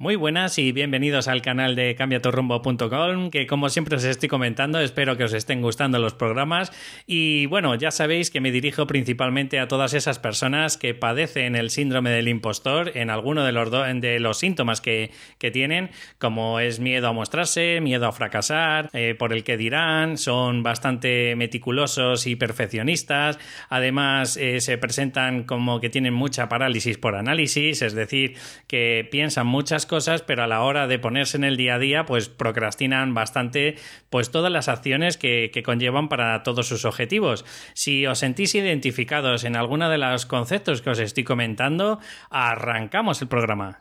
Muy buenas y bienvenidos al canal de cambiatorrumbo.com, que como siempre os estoy comentando, espero que os estén gustando los programas. Y bueno, ya sabéis que me dirijo principalmente a todas esas personas que padecen el síndrome del impostor en alguno de los, de los síntomas que, tienen, como es miedo a mostrarse, miedo a fracasar, eh, por el que dirán, son bastante meticulosos y perfeccionistas, además eh, se presentan como que tienen mucha parálisis por análisis, es decir, que piensan muchas cosas, pero a la hora de ponerse en el día a día, pues procrastinan bastante pues todas las acciones que, que conllevan para todos sus objetivos. Si os sentís identificados en alguno de los conceptos que os estoy comentando, arrancamos el programa.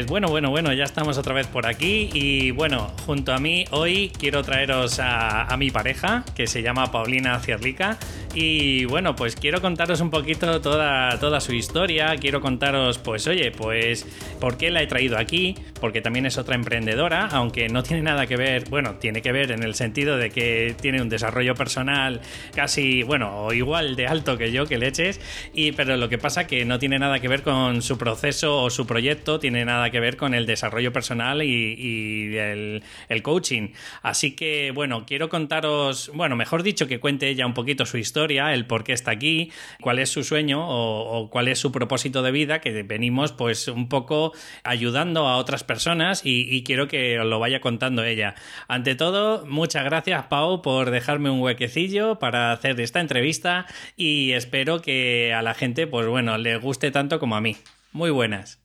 Pues bueno, bueno, bueno, ya estamos otra vez por aquí y bueno, junto a mí hoy quiero traeros a, mi pareja que se llama Paulina Cierlica y bueno, pues quiero contaros un poquito toda, toda su historia, quiero contaros pues oye, pues por qué la he traído aquí, porque también es otra emprendedora, aunque no tiene nada que ver, bueno, tiene que ver en el sentido de que tiene un desarrollo personal casi, bueno, o igual de alto que yo, que leches, y pero lo que pasa que no tiene nada que ver con su proceso o su proyecto, tiene nada que ver con el desarrollo personal y, el, coaching. Así que, bueno, quiero contaros, bueno, mejor dicho, que cuente ella un poquito su historia, el por qué está aquí, cuál es su sueño o, cuál es su propósito de vida, que venimos pues un poco ayudando a otras personas y, quiero que os lo vaya contando ella. Ante todo, muchas gracias, Pau, por dejarme un huequecillo para hacer esta entrevista y espero que a la gente, pues bueno, le guste tanto como a mí. Muy buenas.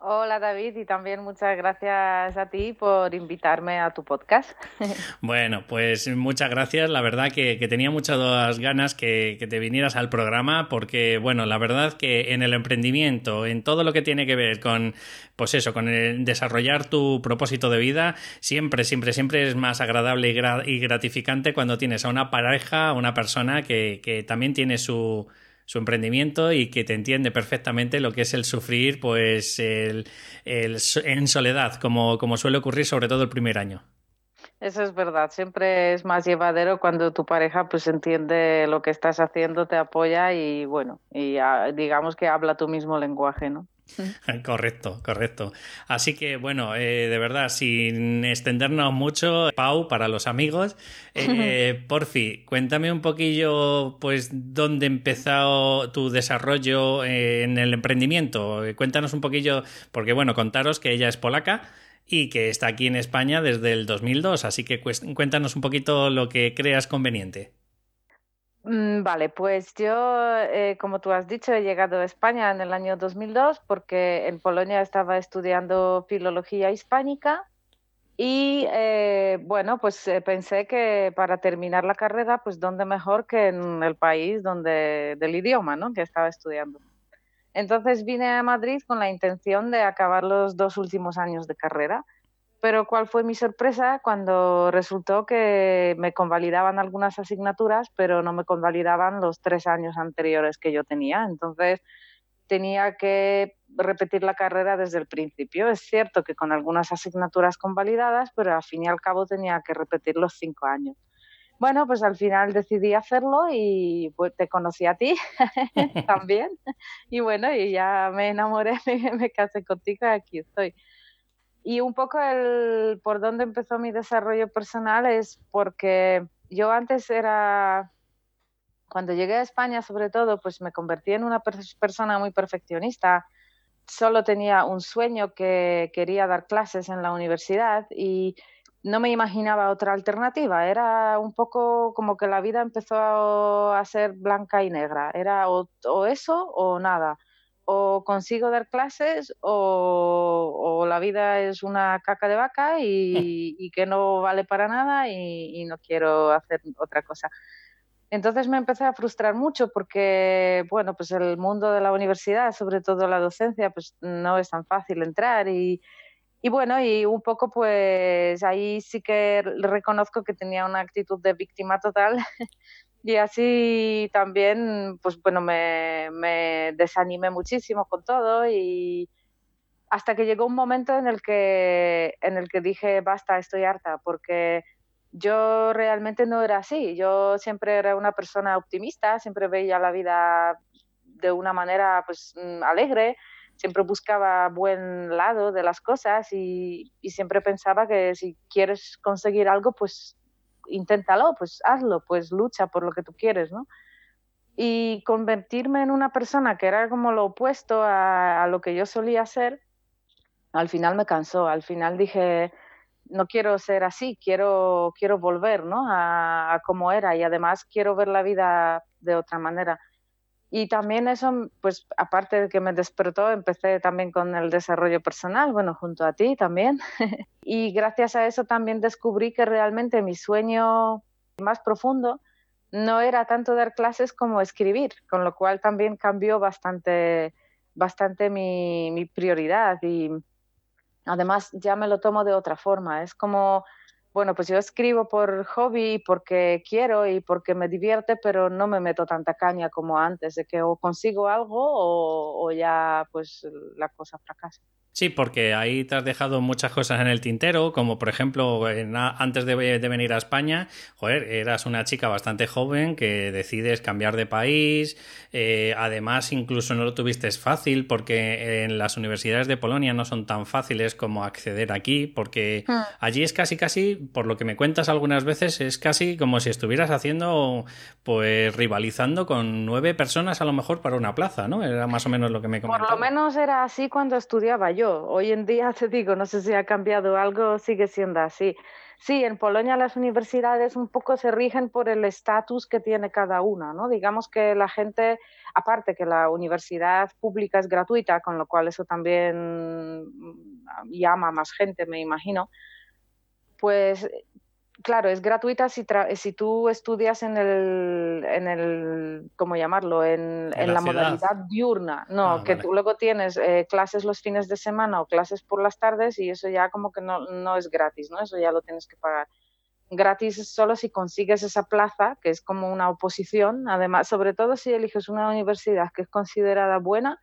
Hola David y también muchas gracias a ti por invitarme a tu podcast. Bueno, pues muchas gracias. La verdad que, tenía muchas ganas que, te vinieras al programa porque, bueno, la verdad que en el emprendimiento, en todo lo que tiene que ver con, pues eso, con el desarrollar tu propósito de vida, siempre, siempre, siempre es más agradable y, gratificante cuando tienes a una pareja, a una persona que, que también tiene su su emprendimiento y que te entiende perfectamente lo que es el sufrir pues el, en soledad, como, como suele ocurrir sobre todo el primer año. Eso es verdad, siempre es más llevadero cuando tu pareja pues entiende lo que estás haciendo, te apoya y bueno, y digamos que habla tu mismo lenguaje, ¿no? Correcto, correcto. Así que bueno, eh, de verdad, sin extendernos mucho, Pau, para los amigos, eh, porfi, cuéntame un poquillo, pues, dónde empezó tu desarrollo eh, en el emprendimiento. Cuéntanos un poquillo, porque bueno, contaros que ella es polaca y que está aquí en España desde el 2002, así que cuéntanos un poquito lo que creas conveniente. Mm, vale, pues yo, eh, como tú has dicho, he llegado a España en el año 2002 porque en Polonia estaba estudiando filología hispánica y eh, bueno, pues eh, pensé que para terminar la carrera, pues dónde mejor que en el país donde del idioma, ¿no? Que estaba estudiando. Entonces vine a Madrid con la intención de acabar los dos últimos años de carrera pero cuál fue mi sorpresa cuando resultó que me convalidaban algunas asignaturas, pero no me convalidaban los tres años anteriores que yo tenía. Entonces tenía que repetir la carrera desde el principio. Es cierto que con algunas asignaturas convalidadas, pero al fin y al cabo tenía que repetir los cinco años. Bueno, pues al final decidí hacerlo y pues, te conocí a ti también. Y bueno, y ya me enamoré, me, me casé contigo y aquí estoy. Y un poco el por dónde empezó mi desarrollo personal es porque yo antes era, cuando llegué a España sobre todo, pues me convertí en una persona muy perfeccionista. Solo tenía un sueño que quería dar clases en la universidad y no me imaginaba otra alternativa. Era un poco como que la vida empezó a ser blanca y negra. Era o, o eso o nada o consigo dar clases o, la vida es una caca de vaca y, que no vale para nada y, no quiero hacer otra cosa. Entonces me empecé a frustrar mucho porque, bueno, pues el mundo de la universidad, sobre todo la docencia, pues no es tan fácil entrar y, y bueno, y un poco pues ahí sí que reconozco que tenía una actitud de víctima total Y así también, pues bueno, me, desanimé muchísimo con todo y, hasta que llegó un momento en el que, en el que dije, basta, estoy harta, porque yo realmente no era así. Yo siempre era una persona optimista, siempre veía la vida de una manera pues mm, alegre, siempre buscaba buen lado de las cosas y, y, siempre pensaba que si quieres conseguir algo, pues inténtalo, pues hazlo, pues lucha por lo que tú quieres, ¿no? Y convertirme en una persona que era como lo opuesto a, lo que yo solía ser, al final me cansó, al final dije, no quiero ser así, quiero, quiero volver ¿no? a, a como era y además quiero ver la vida de otra manera. Y también eso, pues aparte de que me despertó, empecé también con el desarrollo personal, bueno, junto a ti también. y gracias a eso también descubrí que realmente mi sueño más profundo no era tanto dar clases como escribir, con lo cual también cambió bastante, bastante mi, mi prioridad y además ya me lo tomo de otra forma. Es como bueno, pues yo escribo por hobby, porque quiero y porque me divierte, pero no me meto tanta caña como antes, de que o consigo algo o, o ya pues la cosa fracasa. Sí, porque ahí te has dejado muchas cosas en el tintero, como por ejemplo, en, antes de, de, venir a España, joder, eras una chica bastante joven que decides cambiar de país, eh, además incluso no lo tuviste fácil porque en las universidades de Polonia no son tan fáciles como acceder aquí, porque hmm. allí es casi casi, por lo que me cuentas algunas veces, es casi como si estuvieras haciendo, pues rivalizando con nueve personas a lo mejor para una plaza, ¿no? Era más o menos lo que me comentaba. Por lo menos era así cuando estudiaba yo Hoy en día te digo, no sé si ha cambiado algo, sigue siendo así. Sí, en Polonia las universidades un poco se rigen por el estatus que tiene cada una, ¿no? Digamos que la gente, aparte que la universidad pública es gratuita, con lo cual eso también llama a más gente, me imagino, pues claro, es gratuita si, si tú estudias en el, en el ¿cómo llamarlo? En, en, la, modalidad diurna. No, ah, que tú luego tienes eh, clases los fines de semana o clases por las tardes y eso ya como que no, no es gratis, ¿no? Eso ya lo tienes que pagar. Gratis es solo si consigues esa plaza, que es como una oposición, además, sobre todo si eliges una universidad que es considerada buena,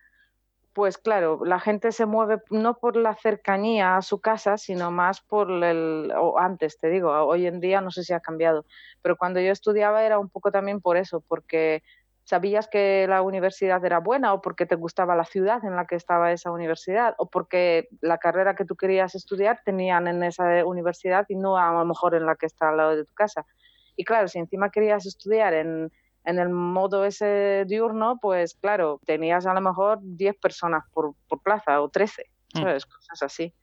pues claro, la gente se mueve no por la cercanía a su casa, sino más por el, o antes te digo, hoy en día no sé si ha cambiado, pero cuando yo estudiaba era un poco también por eso, porque sabías que la universidad era buena o porque te gustaba la ciudad en la que estaba esa universidad o porque la carrera que tú querías estudiar tenían en esa universidad y no a lo mejor en la que está al lado de tu casa. Y claro, si encima querías estudiar en en el modo ese diurno, pues claro, tenías a lo mejor 10 personas por, por plaza o 13, mm. ¿sabes? Cosas así.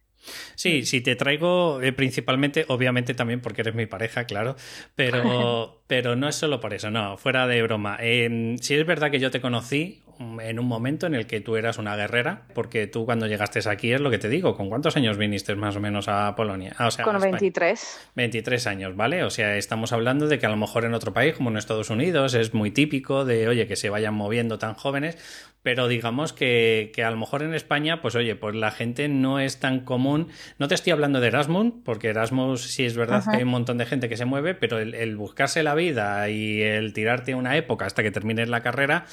Sí, si te traigo eh, principalmente, obviamente también porque eres mi pareja, claro, pero, pero no es solo por eso, no, fuera de broma. Eh, si es verdad que yo te conocí en un momento en el que tú eras una guerrera, porque tú cuando llegaste aquí es lo que te digo, ¿con cuántos años viniste más o menos a Polonia? Ah, o sea, Con 23. 23 años, ¿vale? O sea, estamos hablando de que a lo mejor en otro país, como en Estados Unidos, es muy típico de, oye, que se vayan moviendo tan jóvenes, pero digamos que, que, a lo mejor en España, pues oye, pues la gente no es tan común. No te estoy hablando de Erasmus, porque Erasmus sí es verdad que hay un montón de gente que se mueve, pero el, el, buscarse la vida y el tirarte una época hasta que termines la carrera,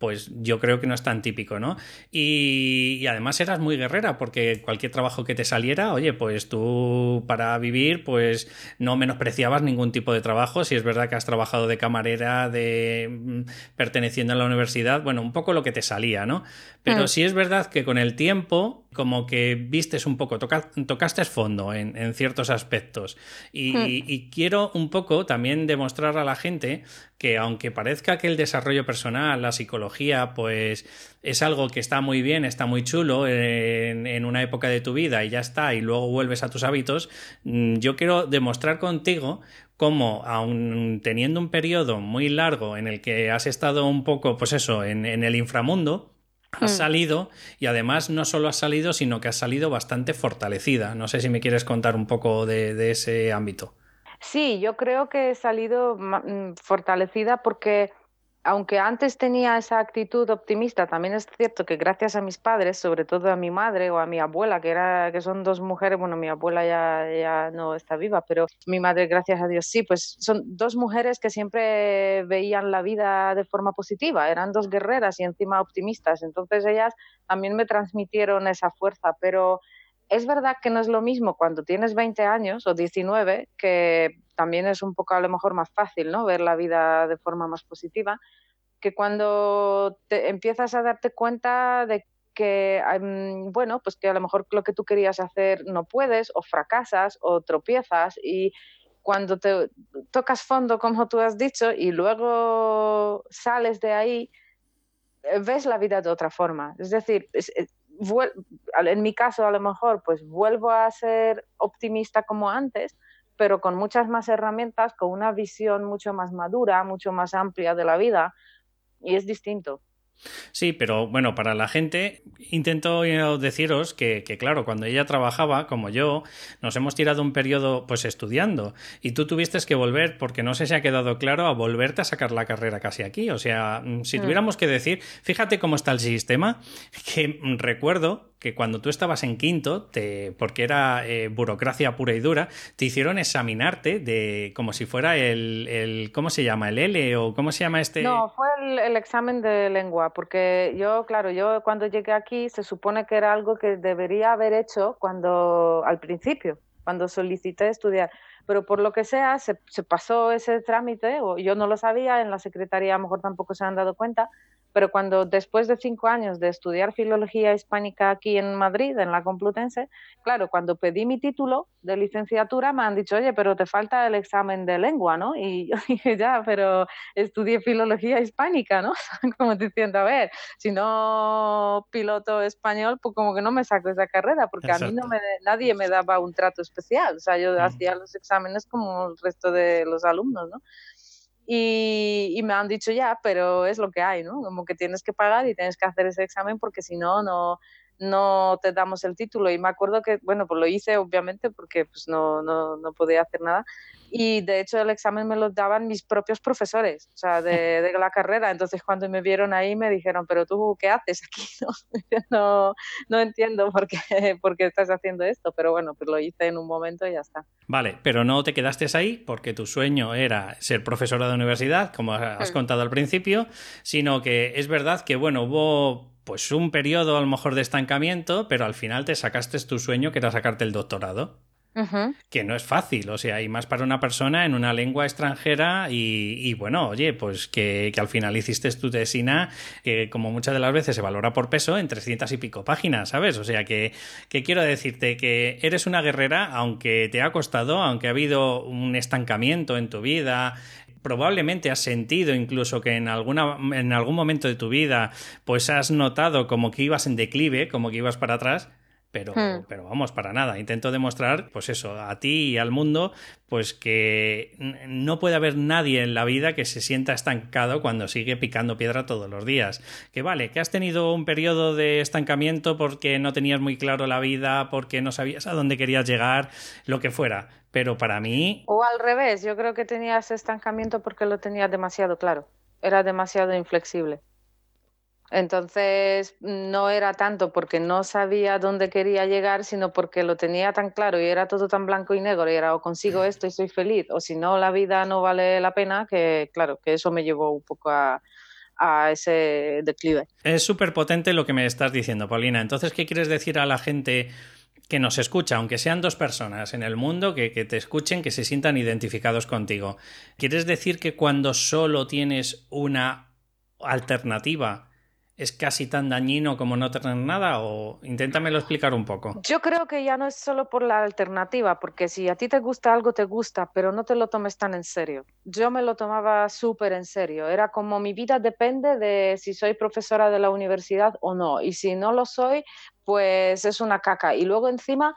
pues yo creo que no es tan típico, ¿no? Y, y, además eras muy guerrera, porque cualquier trabajo que te saliera, oye, pues tú para vivir, pues no menospreciabas ningún tipo de trabajo. Si es verdad que has trabajado de camarera, de mm, perteneciendo a la universidad, bueno, un poco lo que te salía, ¿no? Pero mm. sí es verdad que con el tiempo, como que vistes un poco, toca, tocaste fondo en, en ciertos aspectos. Y, mm. y quiero un poco también demostrar a la gente que aunque parezca que el desarrollo personal, la psicología, pues es algo que está muy bien, está muy chulo en, en, una época de tu vida y ya está, y luego vuelves a tus hábitos, mm, yo quiero demostrar contigo cómo, aun teniendo un periodo muy largo en el que has estado un poco, pues eso, en, en el inframundo, has mm. salido y además no solo has salido, sino que has salido bastante fortalecida. No sé si me quieres contar un poco de, de ese ámbito. Sí, yo creo que he salido mm, fortalecida porque aunque antes tenía esa actitud optimista, también es cierto que gracias a mis padres, sobre todo a mi madre o a mi abuela, que, era, que son dos mujeres, bueno, mi abuela ya, ya no está viva, pero mi madre, gracias a Dios, sí, pues son dos mujeres que siempre veían la vida de forma positiva, eran dos guerreras y encima optimistas, entonces ellas también me transmitieron esa fuerza, pero es verdad que no es lo mismo cuando tienes 20 años o 19, que también es un poco a lo mejor más fácil, ¿no? Ver la vida de forma más positiva, que cuando te empiezas a darte cuenta de que, bueno, pues que a lo mejor lo que tú querías hacer no puedes, o fracasas, o tropiezas, y cuando te tocas fondo, como tú has dicho, y luego sales de ahí, eh, ves la vida de otra forma. Es decir, en mi caso a lo mejor pues vuelvo a ser optimista como antes, pero con muchas más herramientas, con una visión mucho más madura, mucho más amplia de la vida y es distinto. Sí, pero bueno, para la gente intento deciros que, claro, cuando ella trabajaba, como yo, nos hemos tirado un periodo pues estudiando y tú tuviste que volver, porque no sé si ha quedado claro, a volverte a sacar la carrera casi aquí. O sea, si mm. tuviéramos que decir, fíjate cómo está el sistema, que recuerdo que cuando tú estabas en quinto, te, porque era eh, burocracia pura y dura, te hicieron examinarte de como si fuera el, el, ¿cómo se llama? ¿El L o cómo se llama este? No, fue el, examen de lengua, porque yo, claro, yo cuando llegué aquí se supone que era algo que debería haber hecho cuando, al principio, cuando solicité estudiar pero por lo que sea se, se, pasó ese trámite, o yo no lo sabía, en la secretaría a lo mejor tampoco se han dado cuenta, pero cuando después de cinco años de estudiar filología hispánica aquí en Madrid, en la Complutense, claro, cuando pedí mi título de licenciatura me han dicho, oye, pero te falta el examen de lengua, ¿no? Y yo dije, ya, pero estudié filología hispánica, ¿no? como diciendo, a ver, si no piloto español, pues como que no me saco esa carrera, porque a mí no me, nadie me daba un trato especial, o sea, yo hacía los exámenes como el resto de los alumnos, ¿no? Y, me han dicho ya, pero es lo que hay, ¿no? Como que tienes que pagar y tienes que hacer ese examen porque si no, no, no te damos el título. Y me acuerdo que, bueno, pues lo hice obviamente porque pues no, no, no podía hacer nada. Y de hecho el examen me lo daban mis propios profesores, o sea, de, de la carrera. Entonces cuando me vieron ahí me dijeron, pero tú, ¿qué haces aquí? No, no, entiendo por qué, por qué estás haciendo esto, pero bueno, pues lo hice en un momento y ya está. Vale, pero no te quedaste ahí porque tu sueño era ser profesora de universidad, como has contado al principio, sino que es verdad que, bueno, hubo pues un periodo a lo mejor de estancamiento, pero al final te sacaste tu sueño que era sacarte el doctorado. Que no es fácil, o sea, y más para una persona en una lengua extranjera y, bueno, oye, pues que, al final hiciste tu tesina, que como muchas de las veces se valora por peso, en 300 y pico páginas, ¿sabes? O sea, que, que quiero decirte que eres una guerrera, aunque te ha costado, aunque ha habido un estancamiento en tu vida, probablemente has sentido incluso que en, alguna, en algún momento de tu vida pues has notado como que ibas en declive, como que ibas para atrás, pero, hmm. pero vamos, para nada. Intento demostrar, pues eso, a ti y al mundo, pues que no puede haber nadie en la vida que se sienta estancado cuando sigue picando piedra todos los días. Que vale, que has tenido un periodo de estancamiento porque no tenías muy claro la vida, porque no sabías a dónde querías llegar, lo que fuera. Pero para mí. O al revés, yo creo que tenías estancamiento porque lo tenías demasiado claro. Era demasiado inflexible. Entonces no era tanto porque no sabía dónde quería llegar, sino porque lo tenía tan claro y era todo tan blanco y negro y era o consigo esto y soy feliz o si no la vida no vale la pena, que claro, que eso me llevó un poco a, ese declive. Es súper potente lo que me estás diciendo, Paulina. Entonces, ¿qué quieres decir a la gente que nos escucha, aunque sean dos personas en el mundo, que, que, te escuchen, que se sientan identificados contigo. ¿Quieres decir que cuando solo tienes una alternativa es casi tan dañino como no tener nada? O inténtamelo explicar un poco. Yo creo que ya no es solo por la alternativa, porque si a ti te gusta algo, te gusta, pero no te lo tomes tan en serio. Yo me lo tomaba súper en serio. Era como mi vida depende de si soy profesora de la universidad o no. Y si no lo soy, pues es una caca. Y luego encima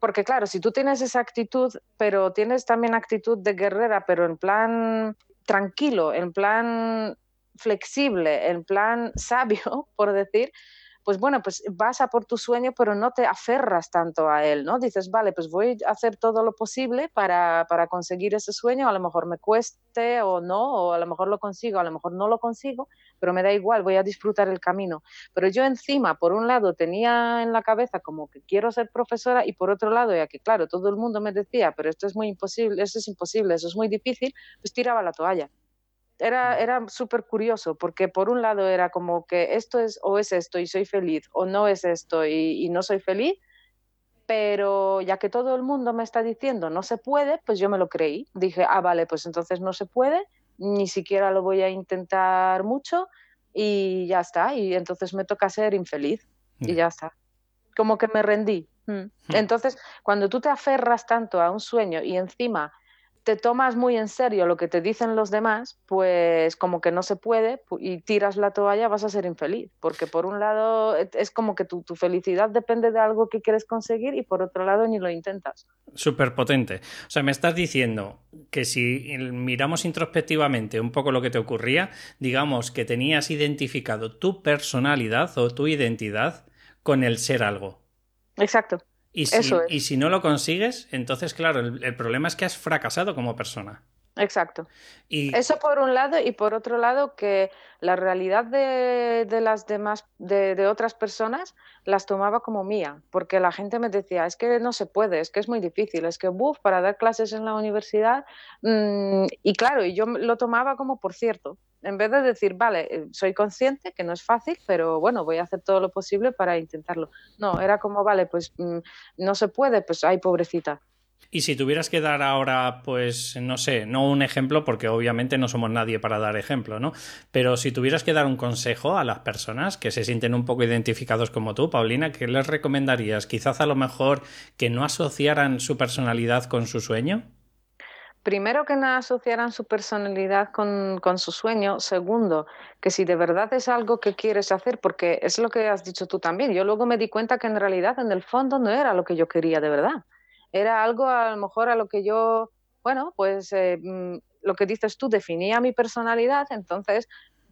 porque claro, si tú tienes esa actitud, pero tienes también actitud de guerrera, pero en plan tranquilo, en plan flexible, en plan sabio, por decir, pues bueno, pues vas a por tu sueño, pero no te aferras tanto a él, ¿no? Dices, vale, pues voy a hacer todo lo posible para, para conseguir ese sueño, a lo mejor me cueste o no, o a lo mejor lo consigo, a lo mejor no lo consigo, pero me da igual, voy a disfrutar el camino. Pero yo encima, por un lado, tenía en la cabeza como que quiero ser profesora y por otro lado, ya que claro, todo el mundo me decía, pero esto es muy imposible, esto es imposible, eso es muy difícil, pues tiraba la toalla era, era súper curioso, porque por un lado era como que esto es o es esto y soy feliz, o no es esto y, no soy feliz, pero ya que todo el mundo me está diciendo no se puede, pues yo me lo creí. Dije, ah, vale, pues entonces no se puede, ni siquiera lo voy a intentar mucho y ya está, y entonces me toca ser infeliz y ya está. Como que me rendí. Mm. Entonces, cuando tú te aferras tanto a un sueño y encima te tomas muy en serio lo que te dicen los demás, pues como que no se puede y tiras la toalla, vas a ser infeliz. Porque por un lado e, es como que tu, felicidad depende de algo que quieres conseguir y por otro lado ni lo intentas. Súper potente. O sea, me estás diciendo que si miramos introspectivamente un poco lo que te ocurría, digamos que tenías identificado tu personalidad o tu identidad con el ser algo. Exacto. Y si, y si no lo consigues, entonces, claro, el, problema es que has fracasado como persona. Exacto. Y... Eso por un lado, y por otro lado, que la realidad de, de las demás, de, de, otras personas, las tomaba como mía, porque la gente me decía, es que no se puede, es que es muy difícil, es que, buf, para dar clases en la universidad, mm, y claro, y yo lo tomaba como por cierto, en vez de decir, vale, eh, soy consciente que no es fácil, pero bueno, voy a hacer todo lo posible para intentarlo. No, era como, vale, pues mm, no se puede, pues ay, pobrecita. Y si tuvieras que dar ahora, pues, no sé, no un ejemplo, porque obviamente no somos nadie para dar ejemplo, ¿no? Pero si tuvieras que dar un consejo a las personas que se sienten un poco identificados como tú, Paulina, ¿qué les recomendarías? Quizás a lo mejor que no asociaran su personalidad con su sueño primero que nada asociaran su personalidad con, su sueño. Segundo, que si de verdad es algo que quieres hacer, porque es lo que has dicho tú también. Yo luego me di cuenta que en realidad en el fondo no era lo que yo quería de verdad. Era algo a lo mejor a lo que yo, bueno, pues eh, mm, lo que dices tú definía mi personalidad, entonces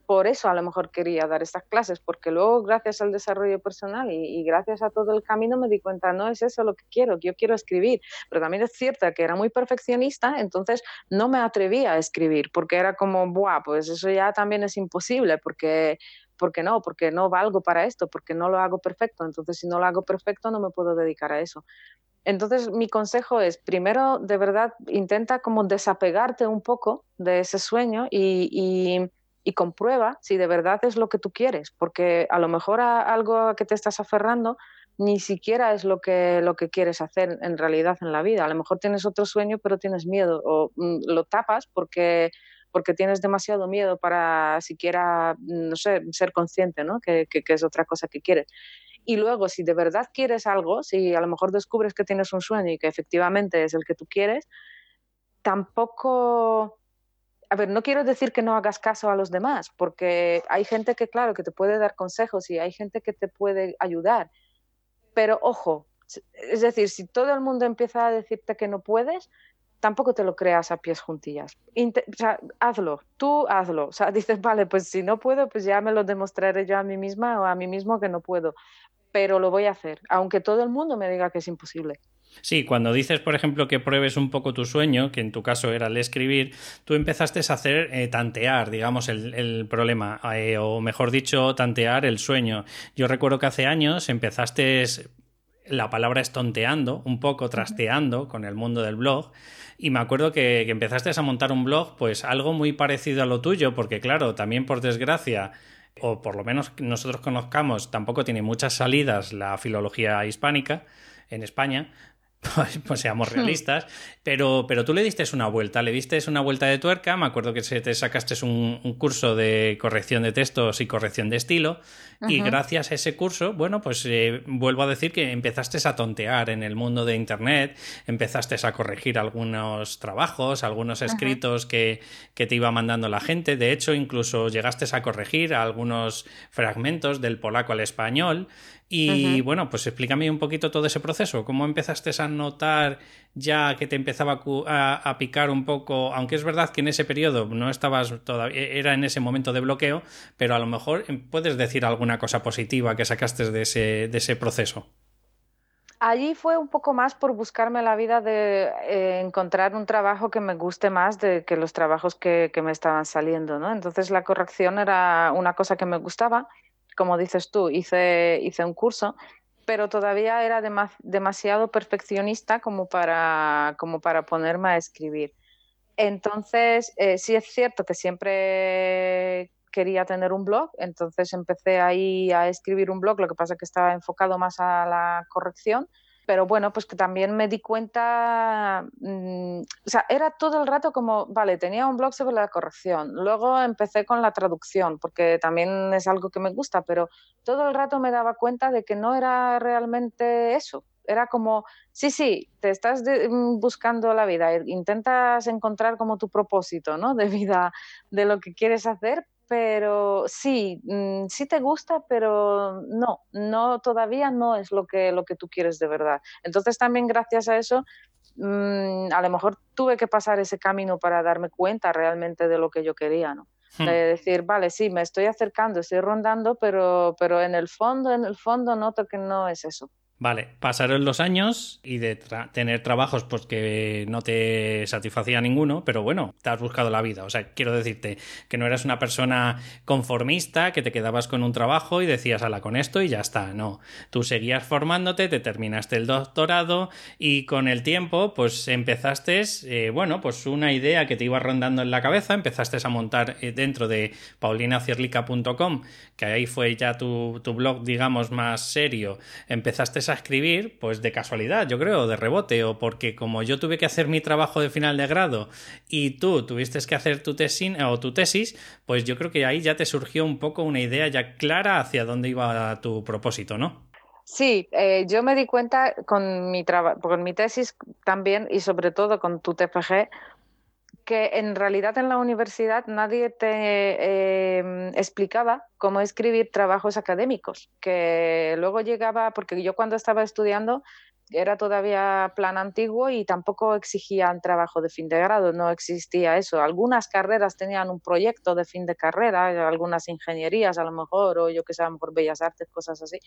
por eso a lo mejor quería dar estas clases, porque luego gracias al desarrollo personal y, gracias a todo el camino me di cuenta, no es eso lo que quiero, yo quiero escribir, pero también es cierto que era muy perfeccionista, entonces no me atrevía a escribir, porque era como, buah, pues eso ya también es imposible, porque porque no, porque no valgo para esto, porque no lo hago perfecto, entonces si no lo hago perfecto no me puedo dedicar a eso. Entonces, mi consejo es, primero, de verdad, intenta como desapegarte un poco de ese sueño y comprueba si de verdad es lo que tú quieres, porque a lo mejor algo a que te estás aferrando ni siquiera es lo que, lo que quieres hacer en realidad en la vida. A lo mejor tienes otro sueño, pero tienes miedo o mm, lo tapas porque, porque tienes demasiado miedo para siquiera, no sé, ser consciente, ¿no? Que, que es otra cosa que quieres. Y luego, si de verdad quieres algo, si a lo mejor descubres que tienes un sueño y que efectivamente es el que tú quieres, tampoco a ver, no quiero decir que no hagas caso a los demás, porque hay gente que, claro, que te puede dar consejos y hay gente que te puede ayudar. Pero ojo, es decir, si todo el mundo empieza a decirte que no puedes, tampoco te lo creas a pies juntillas. hazlo, tú hazlo. O sea, dices, vale, pues si no puedo, pues ya me lo demostraré yo a mí misma o a mí mismo que no puedo. Pero lo voy a hacer, aunque todo el mundo me diga que es imposible. Sí, cuando dices, por ejemplo, que pruebes un poco tu sueño, que en tu caso era el escribir, tú empezaste a hacer eh, tantear, digamos, el, problema, eh, o mejor dicho, tantear el sueño. Yo recuerdo que hace años empezaste, la palabra es tonteando, un poco trasteando con el mundo del blog. Y me acuerdo que, que, empezaste a montar un blog, pues algo muy parecido a lo tuyo, porque claro, también por desgracia, o por lo menos nosotros conozcamos, tampoco tiene muchas salidas la filología hispánica en España, pues, pues, seamos hmm. realistas, pero, pero tú le diste una vuelta, le diste una vuelta de tuerca, me acuerdo que te sacaste un, curso de corrección de textos y corrección de estilo, y gracias a ese curso, bueno, pues eh, vuelvo a decir que empezaste a tontear en el mundo de Internet, empezaste a corregir algunos trabajos, algunos escritos que, que te iba mandando la gente, de hecho incluso llegaste a corregir algunos fragmentos del polaco al español, y bueno, pues explícame un poquito todo ese proceso. ¿Cómo empezaste a notar ya que te empezaba a, picar un poco, aunque es verdad que en ese periodo no estabas todavía, era en ese momento de bloqueo, pero a lo mejor puedes decir alguna cosa positiva que sacaste de ese, de ese proceso. Allí fue un poco más por buscarme la vida de eh, encontrar un trabajo que me guste más de que los trabajos que, que, me estaban saliendo, ¿no? Entonces la corrección era una cosa que me gustaba, como dices tú, hice, hice un curso, pero todavía era demasiado perfeccionista como para, ponerme a escribir. Entonces, eh, sí es cierto que siempre quería tener un blog, entonces empecé ahí a escribir un blog, lo que pasa es que estaba enfocado más a la corrección, pero bueno, pues que también me di cuenta, mm, o sea, era todo el rato como, vale, tenía un blog sobre la corrección, luego empecé con la traducción, porque también es algo que me gusta, pero todo el rato me daba cuenta de que no era realmente eso, era como, sí, sí, te estás mm, buscando la vida, intentas encontrar como tu propósito, ¿no? De vida, de lo que quieres hacer, pero sí, mm, sí te gusta, pero no, no, todavía no es lo que, lo que tú quieres de verdad. Entonces también gracias a eso, mm, a lo mejor tuve que pasar ese camino para darme cuenta realmente de lo que yo quería, ¿no? De hmm. decir, vale, sí, me estoy acercando, estoy rondando, pero, pero en el fondo, en el fondo noto que no es eso. Vale, pasaron los años y de tener trabajos pues que no te satisfacía ninguno, pero bueno, te has buscado la vida. O sea, quiero decirte que no eras una persona conformista, que te quedabas con un trabajo y decías, ala, con esto y ya está. No, tú seguías formándote, te terminaste el doctorado y con el tiempo pues empezaste, eh, bueno, pues una idea que te iba rondando en la cabeza, empezaste a montar eh, dentro de paulinacierlica.com, que ahí fue ya tu, tu blog, digamos, más serio, empezaste a escribir, pues de casualidad, yo creo, de rebote, o porque como yo tuve que hacer mi trabajo de final de grado y tú tuviste que hacer tu tesis, o tu tesis, pues yo creo que ahí ya te surgió un poco una idea ya clara hacia dónde iba tu propósito, ¿no? Sí, eh, yo me di cuenta con mi, con mi tesis también y sobre todo con tu TFG, que en realidad en la universidad nadie te em, explicaba cómo escribir trabajos académicos, que luego llegaba, porque yo cuando estaba estudiando era todavía plan antiguo y tampoco exigían trabajo de fin de grado, no existía eso. Algunas carreras tenían un proyecto de fin de carrera, algunas ingenierías a lo mejor, o yo que sé, por Bellas Artes, cosas así,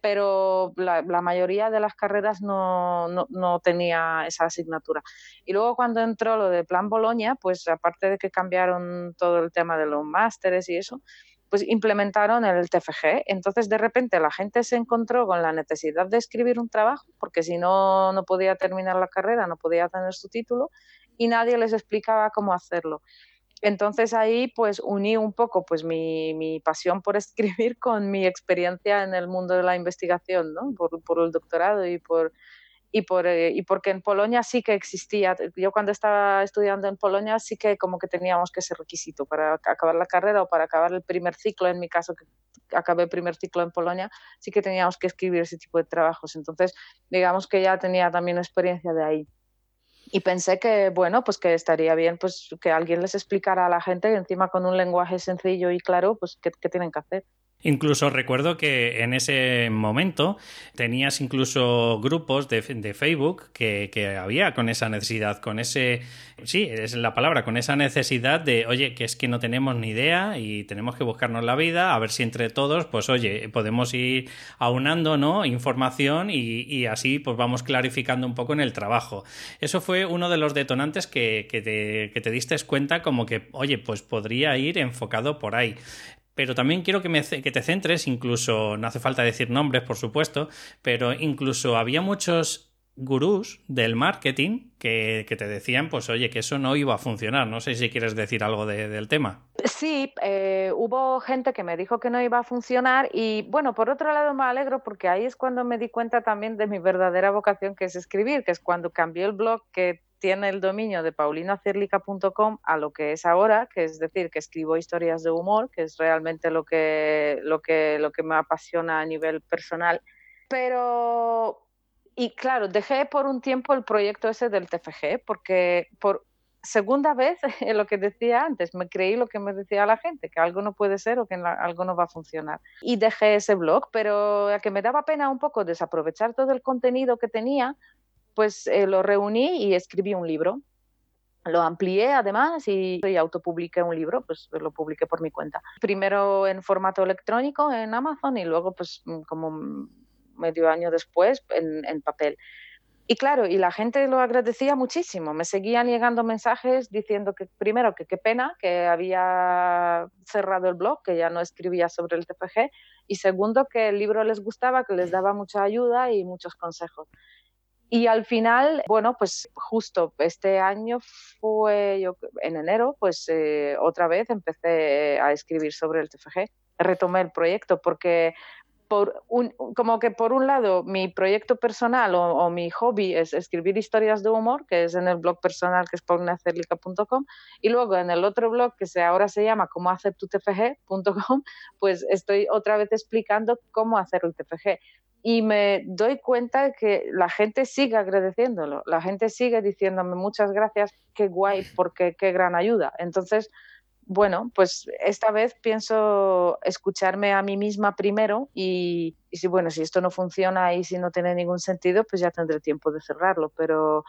pero la, mayoría de las carreras no, no, no, tenía esa asignatura. Y luego cuando entró lo de Plan Boloña, pues aparte de que cambiaron todo el tema de los másteres y eso, pues implementaron el TFG. Entonces, de repente, la gente se encontró con la necesidad de escribir un trabajo, porque si no, no podía terminar la carrera, no podía tener su título, y nadie les explicaba cómo hacerlo. Entonces ahí pues uní un poco pues mi, mi, pasión por escribir con mi experiencia en el mundo de la investigación, ¿no? por, por el doctorado y por, y, por, eh, y porque en Polonia sí que existía, yo cuando estaba estudiando en Polonia sí que como que teníamos que ser requisito para acabar la carrera o para acabar el primer ciclo, en mi caso que acabé el primer ciclo en Polonia, sí que teníamos que escribir ese tipo de trabajos. Entonces, digamos que ya tenía también experiencia de ahí. Y pensé que, bueno, pues que estaría bien pues que alguien les explicara a la gente, encima con un lenguaje sencillo y claro, pues qué, qué tienen que hacer. Incluso recuerdo que en ese momento tenías incluso grupos de, Facebook que, había con esa necesidad, con ese, sí, es la palabra, con esa necesidad de, oye, que es que no tenemos ni idea y tenemos que buscarnos la vida, a ver si entre todos, pues oye, podemos ir aunando, ¿no? Información y, así pues vamos clarificando un poco en el trabajo. Eso fue uno de los detonantes que, que, te, que te diste cuenta como que, oye, pues podría ir enfocado por ahí pero también quiero que, me, que te centres, incluso, no hace falta decir nombres, por supuesto, pero incluso había muchos gurús del marketing que, te decían, pues oye, que eso no iba a funcionar. No sé si quieres decir algo del tema. Sí, eh, hubo gente que me dijo que no iba a funcionar y bueno, por otro lado me alegro porque ahí es cuando me di cuenta también de mi verdadera vocación que es escribir, que es cuando cambié el blog que tiene el dominio de paulinacierlica.com a lo que es ahora, que es decir, que escribo historias de humor, que es realmente lo que, lo que, lo que me apasiona a nivel personal. Pero, y claro, dejé por un tiempo el proyecto ese del TFG, porque por segunda vez, lo que decía antes, me creí lo que me decía la gente, que algo no puede ser o que algo no va a funcionar. Y dejé ese blog, pero a que me daba pena un poco desaprovechar todo el contenido que tenía, pues eh, lo reuní y escribí un libro. Lo amplié además y, y autopubliqué un libro, pues lo publiqué por mi cuenta. Primero en formato electrónico en Amazon y luego pues mm, como medio año después en, en papel. Y claro, y la gente lo agradecía muchísimo. Me seguían llegando mensajes diciendo que, primero, que qué pena que había cerrado el blog, que ya no escribía sobre el TPG, y segundo, que el libro les gustaba, que les daba mucha ayuda y muchos consejos. Y al final, bueno, pues justo este año fue yo en enero, pues eh, otra vez empecé a escribir sobre el TFG. Retomé el proyecto porque por un, como que por un lado mi proyecto personal o, mi hobby es escribir historias de humor, que es en el blog personal que es paulinacerlica.com, y luego en el otro blog que ahora se llama como hacer tu pues estoy otra vez explicando cómo hacer un TFG. Y me doy cuenta de que la gente sigue agradeciéndolo, la gente sigue diciéndome muchas gracias, qué guay, porque qué gran ayuda. Entonces, bueno, pues esta vez pienso escucharme a mí misma primero y, y, si bueno, si esto no funciona y si no tiene ningún sentido, pues ya tendré tiempo de cerrarlo, pero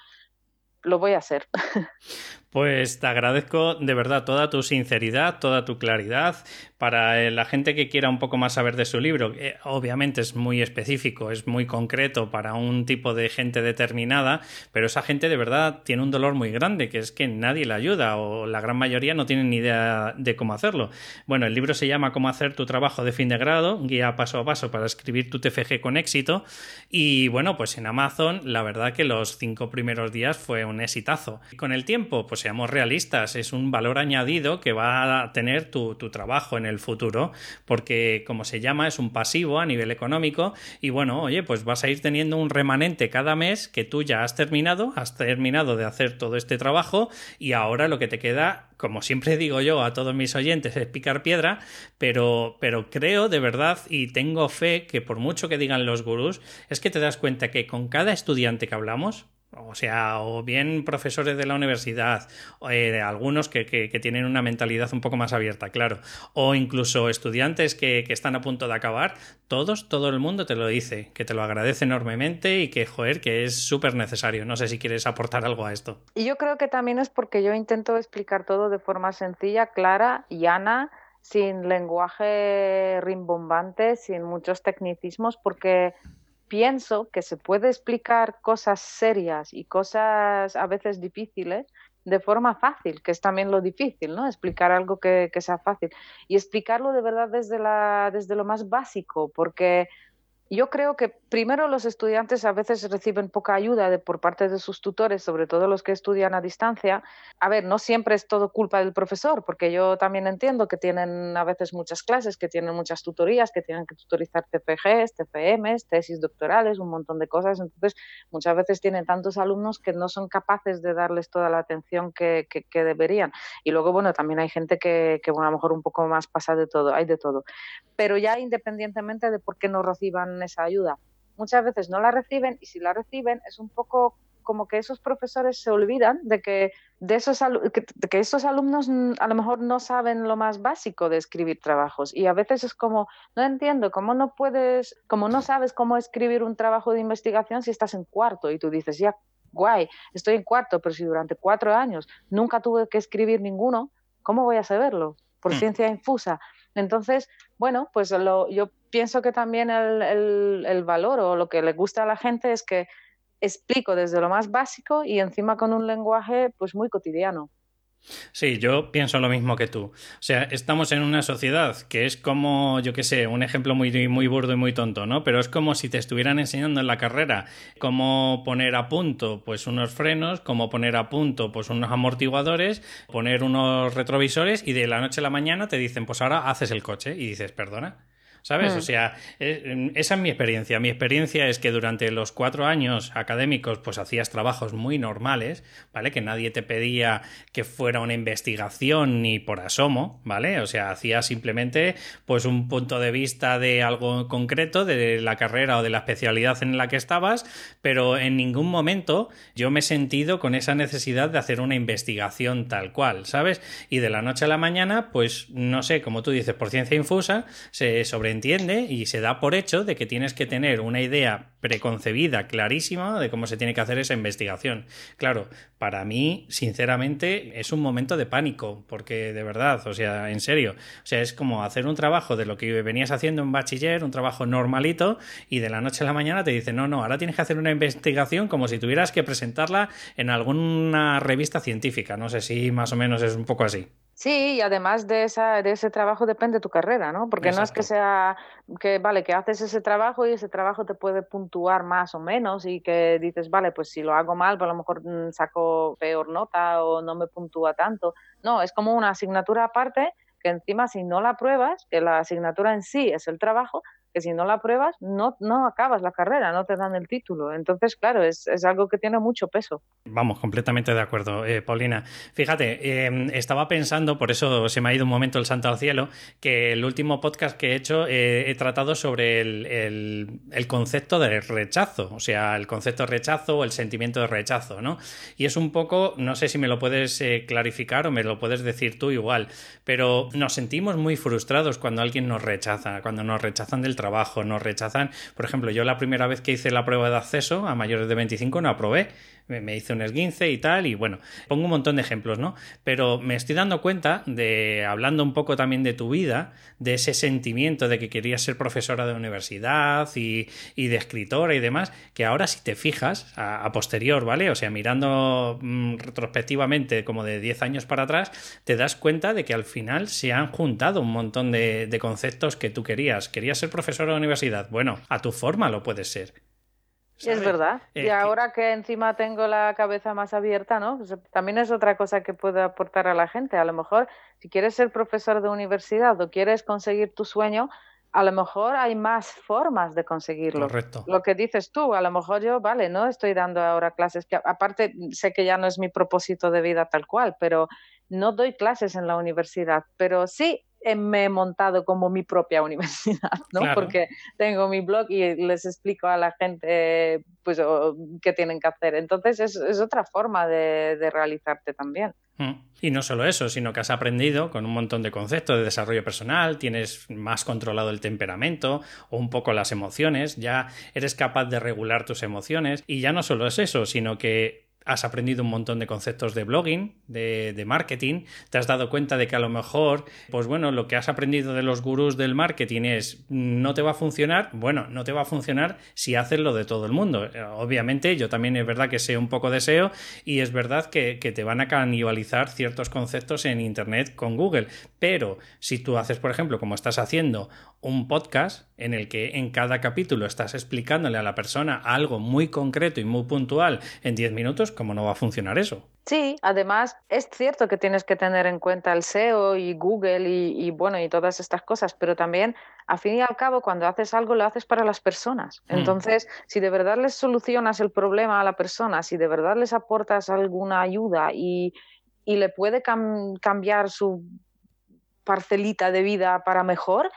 lo voy a hacer. Pues te agradezco de verdad toda tu sinceridad, toda tu claridad. Para eh, la gente que quiera un poco más saber de su libro, eh, obviamente es muy específico, es muy concreto para un tipo de gente determinada, pero esa gente de verdad tiene un dolor muy grande, que es que nadie le ayuda o la gran mayoría no tienen ni idea de cómo hacerlo. Bueno, el libro se llama Cómo hacer tu trabajo de fin de grado, guía paso a paso para escribir tu TFG con éxito. Y bueno, pues en Amazon la verdad que los cinco primeros días fue un exitazo. Con el tiempo, pues seamos realistas, es un valor añadido que va a tener tu, tu, trabajo en el futuro, porque como se llama, es un pasivo a nivel económico y bueno, oye, pues vas a ir teniendo un remanente cada mes que tú ya has terminado, has terminado de hacer todo este trabajo y ahora lo que te queda, como siempre digo yo a todos mis oyentes, es picar piedra, pero, pero creo de verdad y tengo fe que por mucho que digan los gurús, es que te das cuenta que con cada estudiante que hablamos, o sea, o bien profesores de la universidad, eh, algunos que, que, tienen una mentalidad un poco más abierta, claro, o incluso estudiantes que, que, están a punto de acabar, todos, todo el mundo te lo dice, que te lo agradece enormemente y que, joder, que es súper necesario. No sé si quieres aportar algo a esto. Y yo creo que también es porque yo intento explicar todo de forma sencilla, clara, llana, sin lenguaje rimbombante, sin muchos tecnicismos, porque pienso que se puede explicar cosas serias y cosas a veces difíciles de forma fácil, que es también lo difícil, ¿no? Explicar algo que, que sea fácil. Y explicarlo de verdad desde, la, desde lo más básico, porque yo creo que primero los estudiantes a veces reciben poca ayuda de, por parte de sus tutores, sobre todo los que estudian a distancia. A ver, no siempre es todo culpa del profesor, porque yo también entiendo que tienen a veces muchas clases, que tienen muchas tutorías, que tienen que tutorizar TFGs, TFMs, tesis doctorales, un montón de cosas. Entonces, muchas veces tienen tantos alumnos que no son capaces de darles toda la atención que, que, que deberían. Y luego, bueno, también hay gente que, que, bueno, a lo mejor un poco más pasa de todo, hay de todo. Pero ya independientemente de por qué no reciban esa ayuda. Muchas veces no la reciben y si la reciben es un poco como que esos profesores se olvidan de que, de esos, que, que esos alumnos a lo mejor no saben lo más básico de escribir trabajos y a veces es como, no entiendo, ¿cómo no puedes, como no sabes cómo escribir un trabajo de investigación si estás en cuarto y tú dices, ya, guay, estoy en cuarto, pero si durante cuatro años nunca tuve que escribir ninguno, ¿cómo voy a saberlo? Por mm. ciencia infusa. Entonces, bueno, pues lo, yo pienso que también el, el, valor o lo que le gusta a la gente es que explico desde lo más básico y encima con un lenguaje pues muy cotidiano. Sí, yo pienso lo mismo que tú. O sea, estamos en una sociedad que es como, yo qué sé, un ejemplo muy, muy burdo y muy tonto, ¿no? Pero es como si te estuvieran enseñando en la carrera cómo poner a punto pues unos frenos, cómo poner a punto pues unos amortiguadores, poner unos retrovisores y de la noche a la mañana te dicen, pues ahora haces el coche y dices, perdona. ¿Sabes? Mm. O sea, esa es mi experiencia. Mi experiencia es que durante los cuatro años académicos, pues hacías trabajos muy normales, ¿vale? Que nadie te pedía que fuera una investigación ni por asomo, ¿vale? O sea, hacías simplemente, pues, un punto de vista de algo concreto, de la carrera o de la especialidad en la que estabas, pero en ningún momento yo me he sentido con esa necesidad de hacer una investigación tal cual, ¿sabes? Y de la noche a la mañana, pues, no sé, como tú dices, por ciencia infusa, se sobre sobreentiende y se da por hecho de que tienes que tener una idea preconcebida, clarísima, de cómo se tiene que hacer esa investigación. Claro, para mí, sinceramente, es un momento de pánico, porque de verdad, o sea, en serio, o sea, es como hacer un trabajo de lo que venías haciendo en bachiller, un trabajo normalito, y de la noche a la mañana te dicen, no, no, ahora tienes que hacer una investigación como si tuvieras que presentarla en alguna revista científica. No sé si más o menos es un poco así. Sí, y además de, esa, de ese trabajo depende tu carrera, ¿no? Porque no es que sea que, vale, que haces ese trabajo y ese trabajo te puede puntuar más o menos y que dices, vale, pues si lo hago mal, pues a lo mejor mm, saco peor nota o no me puntúa tanto. No, es como una asignatura aparte que encima si no la pruebas, que la asignatura en sí es el trabajo, que si no la pruebas no, no acabas la carrera, no te dan el título. Entonces, claro, es, es algo que tiene mucho peso. Vamos, completamente de acuerdo, eh, Paulina. Fíjate, em, estaba pensando, por eso se me ha ido un momento el santo al cielo, que el último podcast que he hecho eh, he tratado sobre el, el, el, concepto de rechazo, o sea, el concepto de rechazo o el sentimiento de rechazo, ¿no? Y es un poco, no sé si me lo puedes eh, clarificar o me lo puedes decir tú igual, pero nos sentimos muy frustrados cuando alguien nos rechaza, cuando nos rechazan del trabajo, nos rechazan. Por ejemplo, yo la primera vez que hice la prueba de acceso a mayores de 25 no aprobé me hice un esguince y tal, y bueno, pongo un montón de ejemplos, ¿no? Pero me estoy dando cuenta de, hablando un poco también de tu vida, de ese sentimiento de que querías ser profesora de universidad y, de escritora y demás, que ahora si te fijas a, posterior, ¿vale? O sea, mirando mm, retrospectivamente como de 10 años para atrás, te das cuenta de que al final se han juntado un montón de, de conceptos que tú querías. Querías ser profesora de universidad. Bueno, a tu forma lo puedes ser. Es verdad. y ahora que... encima tengo la cabeza más abierta, ¿no? Pues también es otra cosa que puedo aportar a la gente. A lo mejor, si quieres ser profesor de universidad o quieres conseguir tu sueño, a lo mejor hay más formas de conseguirlo. Correcto. Lo que dices tú, a lo mejor yo, vale, no estoy dando ahora clases, que aparte sé que ya no es mi propósito de vida tal cual, pero no doy clases en la universidad, pero sí me he montado como mi propia universidad, ¿no? Porque tengo mi blog y les explico a la gente pues qué tienen que hacer. Entonces es, otra forma de, realizarte también. Mm. Y no solo eso, sino que has aprendido con un montón de conceptos de desarrollo personal, tienes más controlado el temperamento o un poco las emociones, ya eres capaz de regular tus emociones y ya no solo es eso, sino que has aprendido un montón de conceptos de blogging, de, marketing, te has dado cuenta de que a lo mejor, pues bueno, lo que has aprendido de los gurús del marketing es no te va a funcionar, bueno, no te va a funcionar si haces lo de todo el mundo. Eh, obviamente, yo también es verdad que sé un poco de SEO y es verdad que, que te van a canibalizar ciertos conceptos en Internet con Google, pero si tú haces, por ejemplo, como estás haciendo, un podcast en el que en cada capítulo estás explicándole a la persona algo muy concreto y muy puntual en 10 minutos, ¿cómo no va a funcionar eso? Sí, además es cierto que tienes que tener en cuenta el SEO y Google y, bueno y todas estas cosas, pero también a fin y al cabo cuando haces algo lo haces para las personas. Mm. Entonces, si de verdad les solucionas el problema a la persona, si de verdad les aportas alguna ayuda y, le puede cambiar su parcelita de vida para mejor,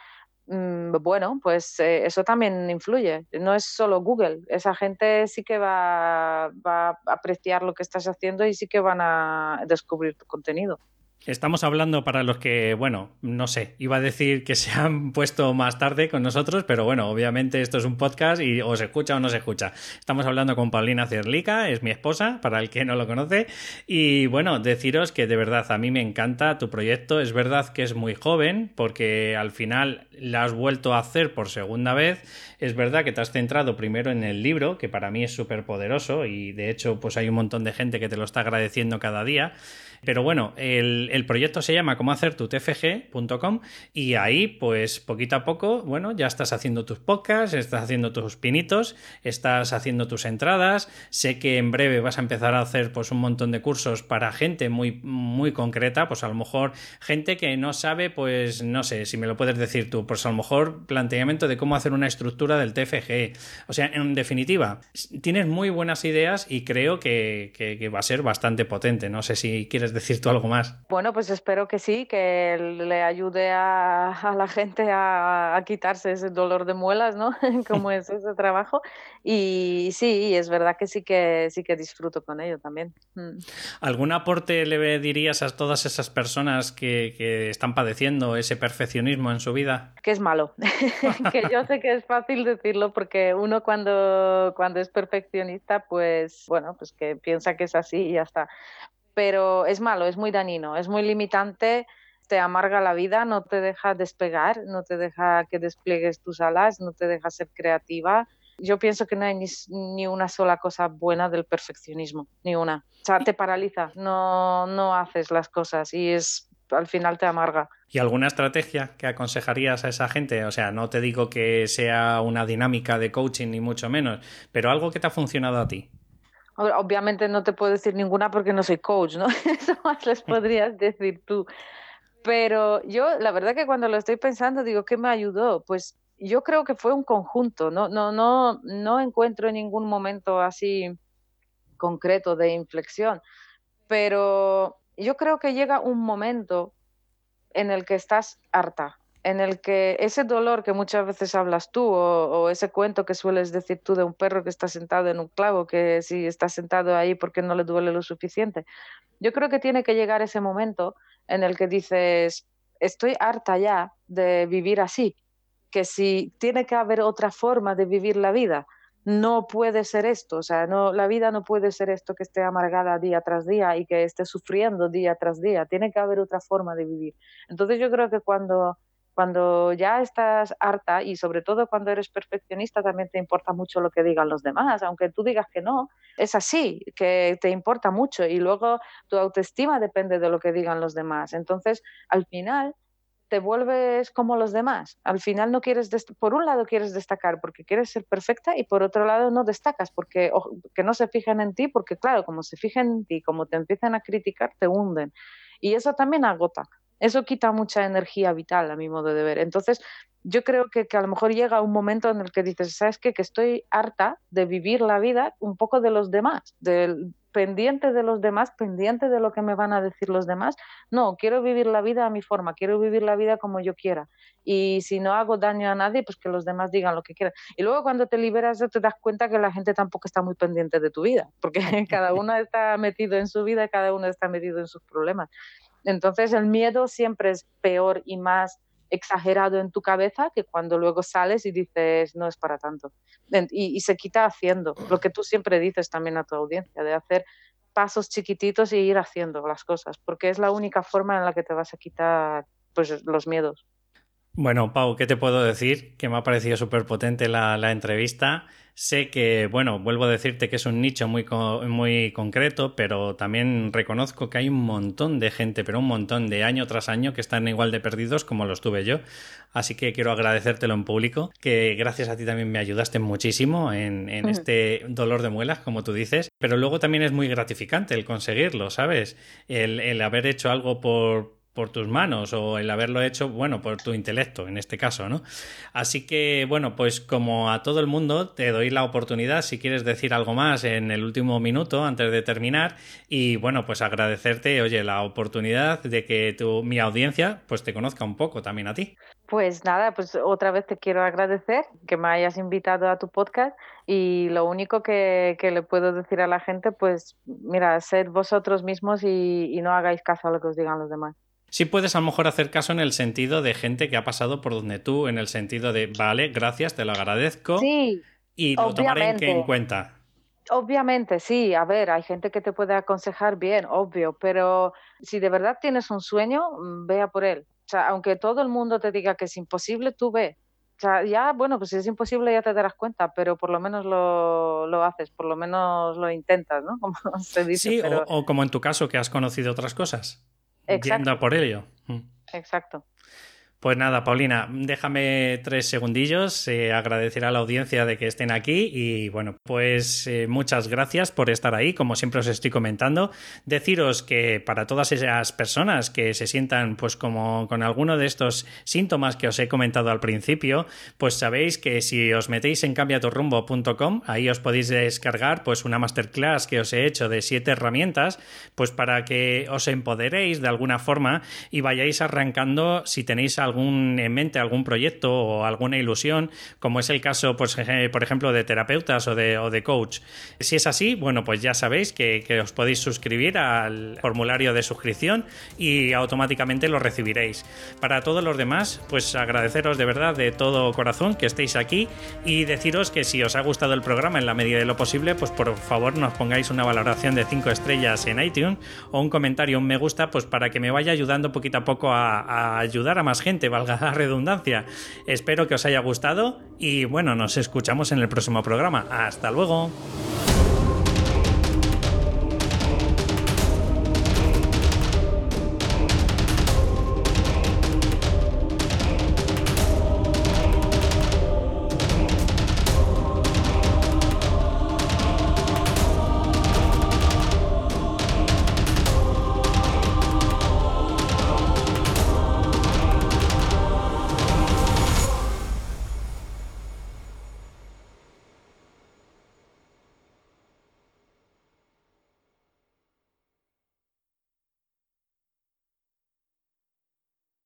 bueno, pues eh, eso también influye. No es solo Google. Esa gente sí que va, va, a apreciar lo que estás haciendo y sí que van a descubrir tu contenido. Estamos hablando para los que, bueno, no sé, iba a decir que se han puesto más tarde con nosotros, pero bueno, obviamente esto es un podcast y o se escucha o no se escucha. Estamos hablando con Paulina Cerlica, es mi esposa, para el que no lo conoce. Y bueno, deciros que de verdad a mí me encanta tu proyecto. Es verdad que es muy joven, porque al final la has vuelto a hacer por segunda vez. Es verdad que te has centrado primero en el libro, que para mí es súper poderoso y de hecho, pues hay un montón de gente que te lo está agradeciendo cada día. Pero bueno, el, proyecto se llama como hacer tu tfg.com y ahí, pues poquito a poco, bueno, ya estás haciendo tus podcasts, estás haciendo tus pinitos, estás haciendo tus entradas. Sé que en breve vas a empezar a hacer pues un montón de cursos para gente muy, muy concreta, pues a lo mejor gente que no sabe, pues no sé, si me lo puedes decir tú, pues a lo mejor planteamiento de cómo hacer una estructura del TFG. O sea, en definitiva, tienes muy buenas ideas y creo que, que va a ser bastante potente. No sé si quieres decir tú algo más? Bueno, pues espero que sí, que le ayude a, la gente a, quitarse ese dolor de muelas, ¿no? Como es ese trabajo. Y sí, es verdad que sí que sí que disfruto con ello también. Mm. ¿Algún aporte le dirías a todas esas personas que, que están padeciendo ese perfeccionismo en su vida? Que es malo. que yo sé que es fácil decirlo porque uno cuando, cuando es perfeccionista, pues bueno, pues que piensa que es así y ya está pero es malo, es muy dañino, es muy limitante, te amarga la vida, no te deja despegar, no te deja que despliegues tus alas, no te deja ser creativa. Yo pienso que no hay ni, una sola cosa buena del perfeccionismo, ni una. O sea, te paraliza, no, no haces las cosas y es al final te amarga. ¿Y alguna estrategia que aconsejarías a esa gente? O sea, no te digo que sea una dinámica de coaching ni mucho menos, pero algo que te ha funcionado a ti. Obviamente no te puedo decir ninguna porque no soy coach, ¿no? Eso más les podrías decir tú. Pero yo, la verdad que cuando lo estoy pensando, digo, ¿qué me ayudó? Pues yo creo que fue un conjunto, no, no, no, no encuentro ningún momento así concreto de inflexión, pero yo creo que llega un momento en el que estás harta, en el que ese dolor que muchas veces hablas tú o, ese cuento que sueles decir tú de un perro que está sentado en un clavo, que si está sentado ahí porque no le duele lo suficiente, yo creo que tiene que llegar ese momento en el que dices, estoy harta ya de vivir así, que si tiene que haber otra forma de vivir la vida, no puede ser esto, o sea, no, la vida no puede ser esto que esté amargada día tras día y que esté sufriendo día tras día, tiene que haber otra forma de vivir. Entonces yo creo que cuando cuando ya estás harta y sobre todo cuando eres perfeccionista también te importa mucho lo que digan los demás, aunque tú digas que no, es así, que te importa mucho y luego tu autoestima depende de lo que digan los demás. Entonces, al final te vuelves como los demás. Al final no quieres, por un lado quieres destacar porque quieres ser perfecta y por otro lado no destacas porque que no se fijen en ti porque claro, como se fijan en ti, como te empiezan a criticar, te hunden. Y eso también agota eso quita mucha energía vital a mi modo de ver. Entonces, yo creo que, a lo mejor llega un momento en el que dices, ¿sabes qué? Que estoy harta de vivir la vida un poco de los demás, del pendiente de los demás, pendiente de lo que me van a decir los demás. No, quiero vivir la vida a mi forma, quiero vivir la vida como yo quiera. Y si no hago daño a nadie, pues que los demás digan lo que quieran. Y luego cuando te liberas te das cuenta que la gente tampoco está muy pendiente de tu vida, porque cada uno está metido en su vida, cada uno está metido en sus problemas. Entonces el miedo siempre es peor y más exagerado en tu cabeza que cuando luego sales y dices no es para tanto. Y, se quita haciendo, lo que tú siempre dices también a tu audiencia, de hacer pasos chiquititos y ir haciendo las cosas, porque es la única forma en la que te vas a quitar pues, los miedos. Bueno, Pau, ¿qué te puedo decir? Que me ha parecido súper potente la, la entrevista. Sé que, bueno, vuelvo a decirte que es un nicho muy, muy concreto, pero también reconozco que hay un montón de gente, pero un montón de año tras año que están igual de perdidos como lo estuve yo. Así que quiero agradecértelo en público, que gracias a ti también me ayudaste muchísimo en, este dolor de muelas, como tú dices, pero luego también es muy gratificante el conseguirlo, ¿sabes? El, el haber hecho algo por, por tus manos o el haberlo hecho, bueno, por tu intelecto en este caso, ¿no? Así que, bueno, pues como a todo el mundo, te doy la oportunidad si quieres decir algo más en el último minuto antes de terminar y, bueno, pues agradecerte, oye, la oportunidad de que tu, mi audiencia, pues te conozca un poco también a ti. Pues nada, pues otra vez te quiero agradecer que me hayas invitado a tu podcast y lo único que, le puedo decir a la gente, pues mira, sed vosotros mismos y no hagáis caso a lo que os digan los demás sí puedes a lo mejor hacer caso en el sentido de gente que ha pasado por donde tú, en el sentido de, vale, gracias, te lo agradezco. Sí. Y lo tomaré en, cuenta. Obviamente, sí. A ver, hay gente que te puede aconsejar bien, obvio, pero si de verdad tienes un sueño, mm, vea por él. O sea, aunque todo el mundo te diga que es imposible, tú ve. O sea, ya, bueno, pues si es imposible ya te darás cuenta, pero por lo menos lo, lo haces, por lo menos lo intentas, ¿no? Como se dice. Sí, o como en tu caso, que has conocido otras cosas. Exacto. por ello. Mm. Exacto. Pues nada, Paulina, déjame tres segundillos, eh, agradecer a la audiencia de que estén aquí y bueno, pues eh, muchas gracias por estar ahí, como siempre os estoy comentando. Deciros que para todas esas personas que se sientan pues como con alguno de estos síntomas que os he comentado al principio, pues sabéis que si os metéis en cambiaturrumbo.com, ahí os podéis descargar pues una masterclass que os he hecho de siete herramientas, pues para que os empoderéis de alguna forma y vayáis arrancando si tenéis algo algún, en mente algún proyecto o alguna ilusión, como es el caso, pues, por ejemplo, de terapeutas o de, o de coach. Si es así, bueno, pues ya sabéis que, que os podéis suscribir al formulario de suscripción y automáticamente lo recibiréis. Para todos los demás, pues agradeceros de verdad de todo corazón que estéis aquí y deciros que si os ha gustado el programa en la medida de lo posible, pues por favor nos pongáis una valoración de 5 estrellas en iTunes o un comentario, un me gusta, pues para que me vaya ayudando poquito a poco a ayudar a más gente valga la redundancia. Espero que os haya gustado y bueno, nos escuchamos en el próximo programa. Hasta luego.